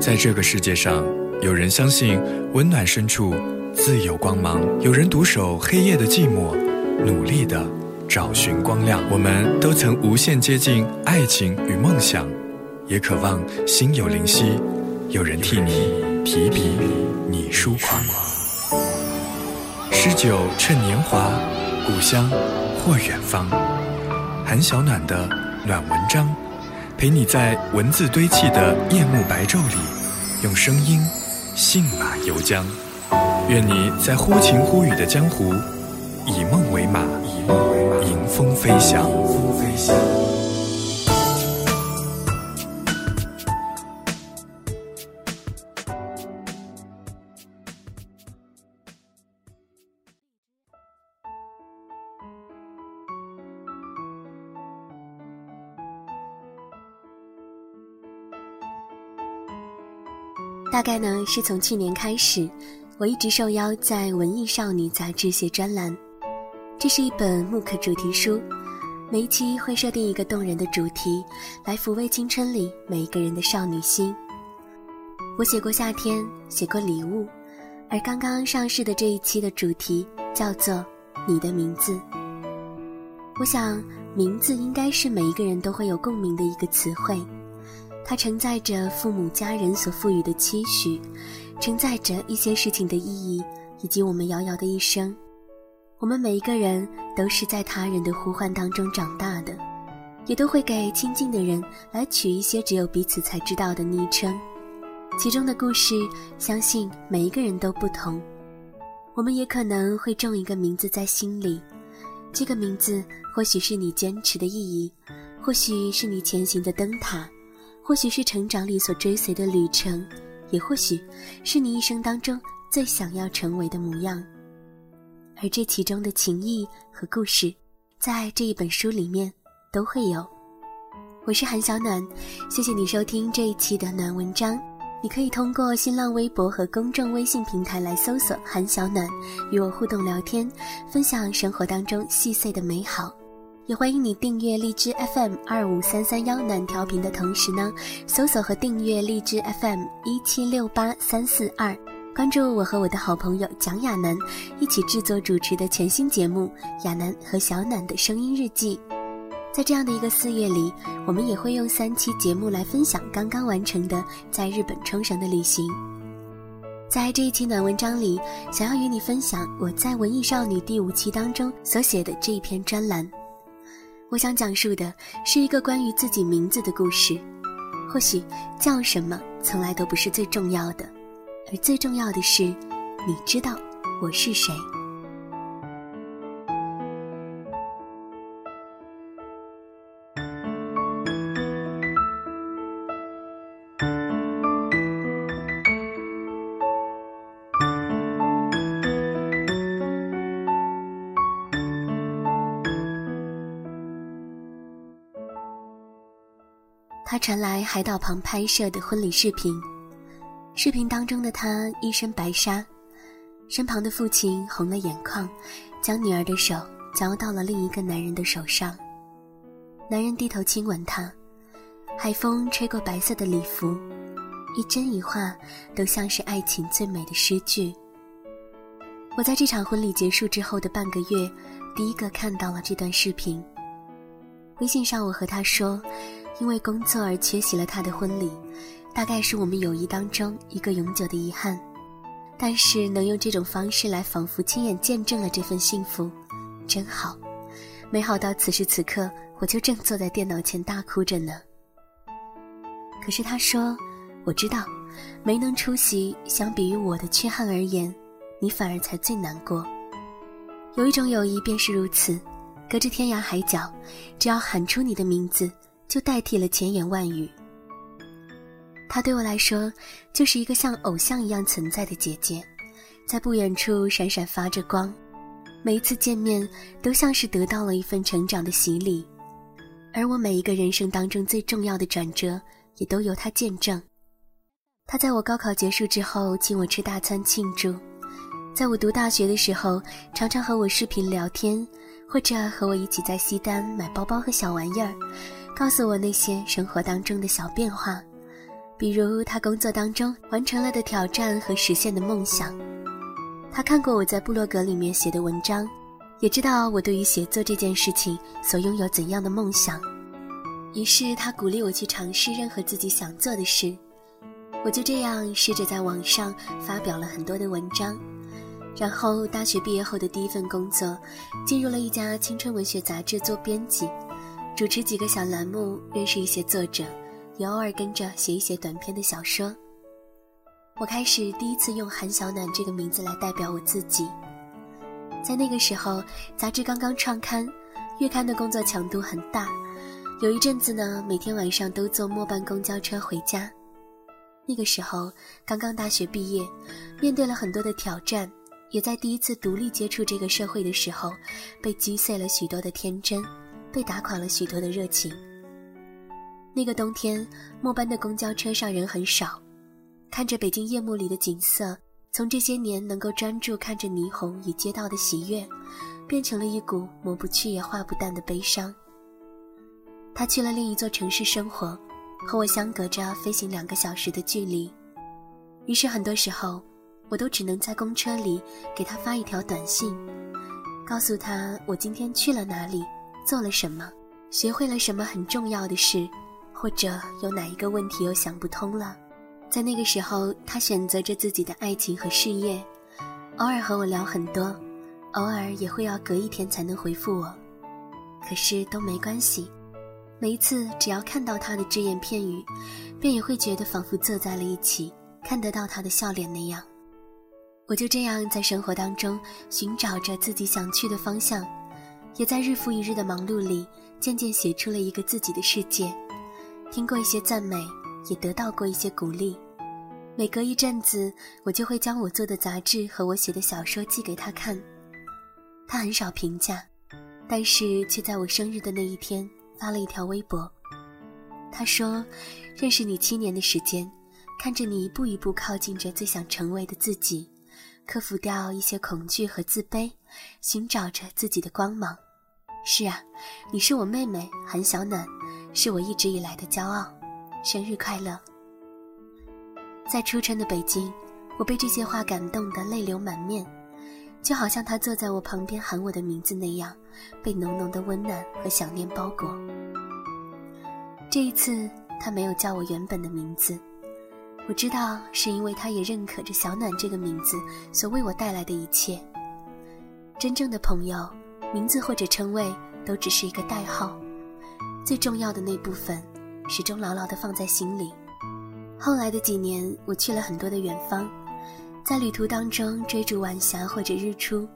在这个世界上，有人相信温暖深处自有光芒，有人独守黑夜的寂寞，努力的找寻光亮。我们都曾无限接近爱情与梦想，也渴望心有灵犀，有人替你提笔，你疏狂。诗酒趁年华，故乡或远方。韩小暖的暖文章，陪你在文字堆砌的夜幕白昼里，用声音信马由缰。愿你在忽晴忽雨的江湖，以梦为马，迎风飞翔。大概呢，是从去年开始，我一直受邀在《文艺少女》杂志写专栏。这是一本木刻主题书，每一期会设定一个动人的主题，来抚慰青春里每一个人的少女心。我写过夏天，写过礼物，而刚刚上市的这一期的主题叫做“你的名字”。我想，名字应该是每一个人都会有共鸣的一个词汇。它承载着父母家人所赋予的期许，承载着一些事情的意义，以及我们遥遥的一生。我们每一个人都是在他人的呼唤当中长大的，也都会给亲近的人来取一些只有彼此才知道的昵称。其中的故事，相信每一个人都不同。我们也可能会种一个名字在心里，这个名字或许是你坚持的意义，或许是你前行的灯塔。或许是成长里所追随的旅程，也或许是你一生当中最想要成为的模样。而这其中的情谊和故事，在这一本书里面都会有。我是韩小暖，谢谢你收听这一期的暖文章。你可以通过新浪微博和公众微信平台来搜索“韩小暖”，与我互动聊天，分享生活当中细碎的美好。也欢迎你订阅荔枝 FM 二五三三幺暖调频的同时呢，搜索和订阅荔枝 FM 一七六八三四二，关注我和我的好朋友蒋亚楠一起制作主持的全新节目《亚楠和小暖的声音日记》。在这样的一个四月里，我们也会用三期节目来分享刚刚完成的在日本冲绳的旅行。在这一期暖文章里，想要与你分享我在《文艺少女》第五期当中所写的这一篇专栏。我想讲述的是一个关于自己名字的故事。或许叫什么从来都不是最重要的，而最重要的是，你知道我是谁。传来海岛旁拍摄的婚礼视频，视频当中的他一身白纱，身旁的父亲红了眼眶，将女儿的手交到了另一个男人的手上。男人低头亲吻她，海风吹过白色的礼服，一针一画都像是爱情最美的诗句。我在这场婚礼结束之后的半个月，第一个看到了这段视频。微信上我和他说。因为工作而缺席了他的婚礼，大概是我们友谊当中一个永久的遗憾。但是能用这种方式来仿佛亲眼见证了这份幸福，真好，美好到此时此刻我就正坐在电脑前大哭着呢。可是他说：“我知道，没能出席，相比于我的缺憾而言，你反而才最难过。有一种友谊便是如此，隔着天涯海角，只要喊出你的名字。”就代替了千言万语。她对我来说，就是一个像偶像一样存在的姐姐，在不远处闪闪发着光。每一次见面，都像是得到了一份成长的洗礼。而我每一个人生当中最重要的转折，也都由她见证。她在我高考结束之后，请我吃大餐庆祝；在我读大学的时候，常常和我视频聊天，或者和我一起在西单买包包和小玩意儿。告诉我那些生活当中的小变化，比如他工作当中完成了的挑战和实现的梦想。他看过我在部落格里面写的文章，也知道我对于写作这件事情所拥有怎样的梦想。于是他鼓励我去尝试任何自己想做的事。我就这样试着在网上发表了很多的文章，然后大学毕业后的第一份工作，进入了一家青春文学杂志做编辑，主持几个小栏目，认识一些作者。也偶尔跟着写一写短篇的小说。我开始第一次用韩小暖这个名字来代表我自己。在那个时候，杂志刚刚创刊，月刊的工作强度很大，有一阵子呢，每天晚上都坐末班公交车回家。那个时候刚刚大学毕业，面对了很多的挑战，也在第一次独立接触这个社会的时候，被击碎了许多的天真，被打垮了许多的热情。那个冬天，末班的公交车上人很少，看着北京夜幕里的景色，从这些年能够专注看着霓虹与街道的喜悦，变成了一股抹不去也化不淡的悲伤。他去了另一座城市生活，和我相隔着飞行两个小时的距离，于是很多时候，我都只能在公车里给他发一条短信，告诉他我今天去了哪里，做了什么，学会了什么很重要的事。或者有哪一个问题又想不通了，在那个时候，他选择着自己的爱情和事业，偶尔和我聊很多，偶尔也会要隔一天才能回复我，可是都没关系。每一次只要看到他的只言片语，便也会觉得仿佛坐在了一起，看得到他的笑脸那样。我就这样在生活当中寻找着自己想去的方向，也在日复一日的忙碌里，渐渐写出了一个自己的世界。听过一些赞美，也得到过一些鼓励。每隔一阵子，我就会将我做的杂志和我写的小说寄给他看。他很少评价，但是却在我生日的那一天发了一条微博。他说：“认识你七年的时间，看着你一步一步靠近着最想成为的自己，克服掉一些恐惧和自卑，寻找着自己的光芒。是啊，你是我妹妹韩小暖。”是我一直以来的骄傲，生日快乐！在初春的北京，我被这些话感动得泪流满面，就好像他坐在我旁边喊我的名字那样，被浓浓的温暖和想念包裹。这一次，他没有叫我原本的名字，我知道是因为他也认可着小暖这个名字所为我带来的一切。真正的朋友，名字或者称谓都只是一个代号。最重要的那部分，始终牢牢地放在心里。后来的几年，我去了很多的远方，在旅途当中追逐晚霞或者日出，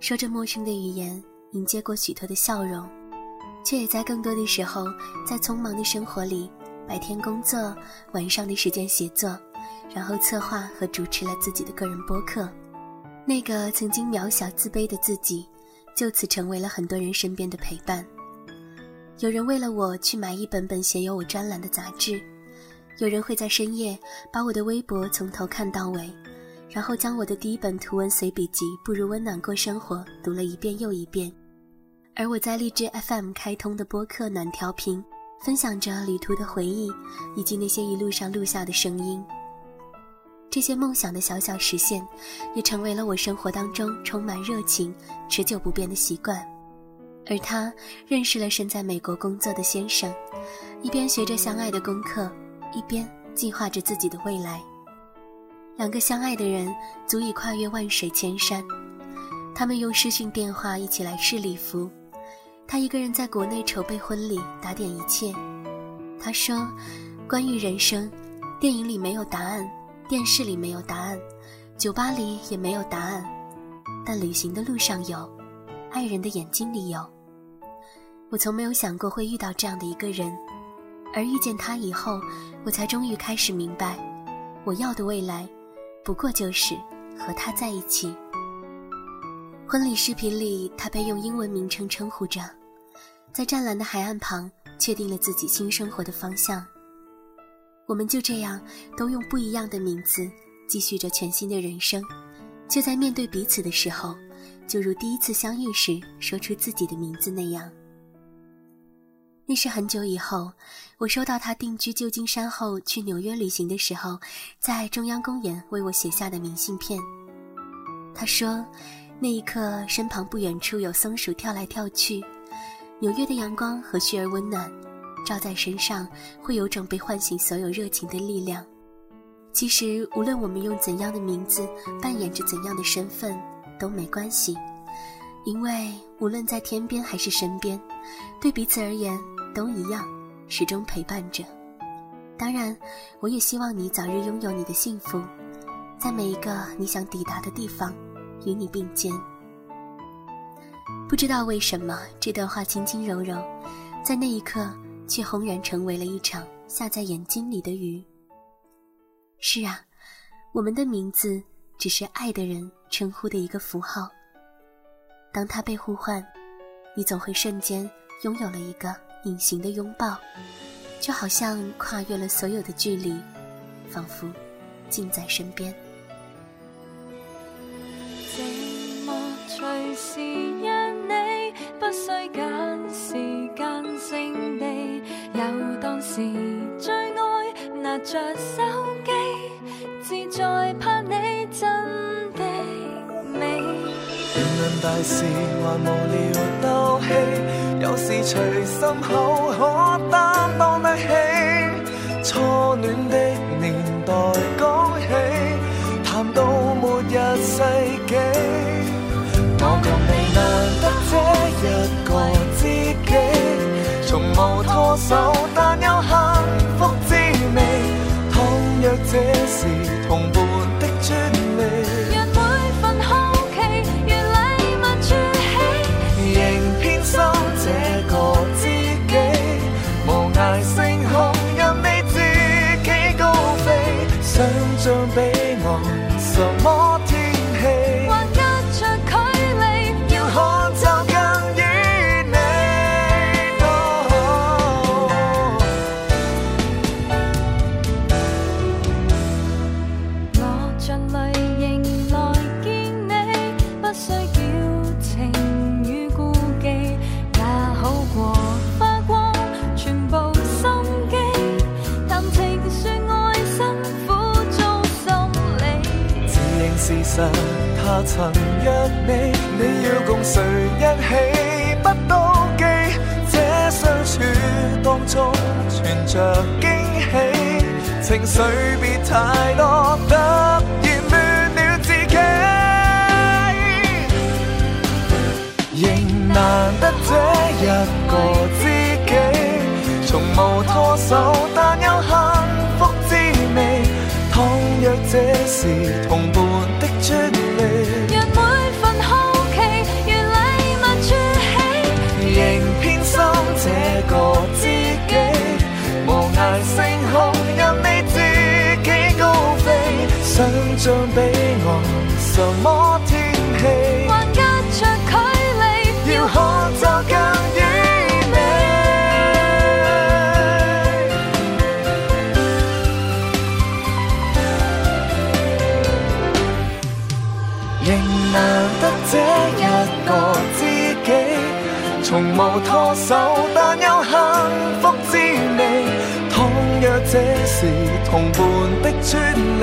说着陌生的语言，迎接过许多的笑容，却也在更多的时候，在匆忙的生活里，白天工作，晚上的时间写作，然后策划和主持了自己的个人播客。那个曾经渺小自卑的自己，就此成为了很多人身边的陪伴。有人为了我去买一本本写有我专栏的杂志，有人会在深夜把我的微博从头看到尾，然后将我的第一本图文随笔集《不如温暖过生活》读了一遍又一遍。而我在荔枝 FM 开通的播客暖调频，分享着旅途的回忆，以及那些一路上录下的声音。这些梦想的小小实现，也成为了我生活当中充满热情、持久不变的习惯。而他认识了身在美国工作的先生，一边学着相爱的功课，一边计划着自己的未来。两个相爱的人足以跨越万水千山。他们用视讯电话一起来试礼服，他一个人在国内筹备婚礼，打点一切。他说：“关于人生，电影里没有答案，电视里没有答案，酒吧里也没有答案，但旅行的路上有，爱人的眼睛里有。”我从没有想过会遇到这样的一个人，而遇见他以后，我才终于开始明白，我要的未来，不过就是和他在一起。婚礼视频里，他被用英文名称称呼着，在湛蓝的海岸旁，确定了自己新生活的方向。我们就这样，都用不一样的名字，继续着全新的人生，却在面对彼此的时候，就如第一次相遇时说出自己的名字那样。那是很久以后，我收到他定居旧金山后去纽约旅行的时候，在中央公园为我写下的明信片。他说，那一刻身旁不远处有松鼠跳来跳去，纽约的阳光和煦而温暖，照在身上会有种被唤醒所有热情的力量。其实，无论我们用怎样的名字，扮演着怎样的身份，都没关系，因为无论在天边还是身边，对彼此而言。都一样，始终陪伴着。当然，我也希望你早日拥有你的幸福，在每一个你想抵达的地方，与你并肩。不知道为什么，这段话轻轻柔柔，在那一刻却轰然成为了一场下在眼睛里的雨。是啊，我们的名字只是爱的人称呼的一个符号。当他被呼唤，你总会瞬间拥有了一个。隐形的拥抱，就好像跨越了所有的距离，仿佛近在身边。需拣时间性地游荡时最爱拿着手机，自在拍你真的美。大事还无聊斗气，有时随心口可担当得起。初恋的年代讲起，谈到末日世纪，难得这一个知己，从无拖手，但有幸福滋味。倘若这时着惊喜，情绪别太多，突然乱了自己，仍难得这一个知己，从无拖手，但有幸福滋味。倘若这是同伴想象彼岸什么天气，还隔着距离，要可就更。从无拖手，但有幸福滋味。倘若这是同伴的专利，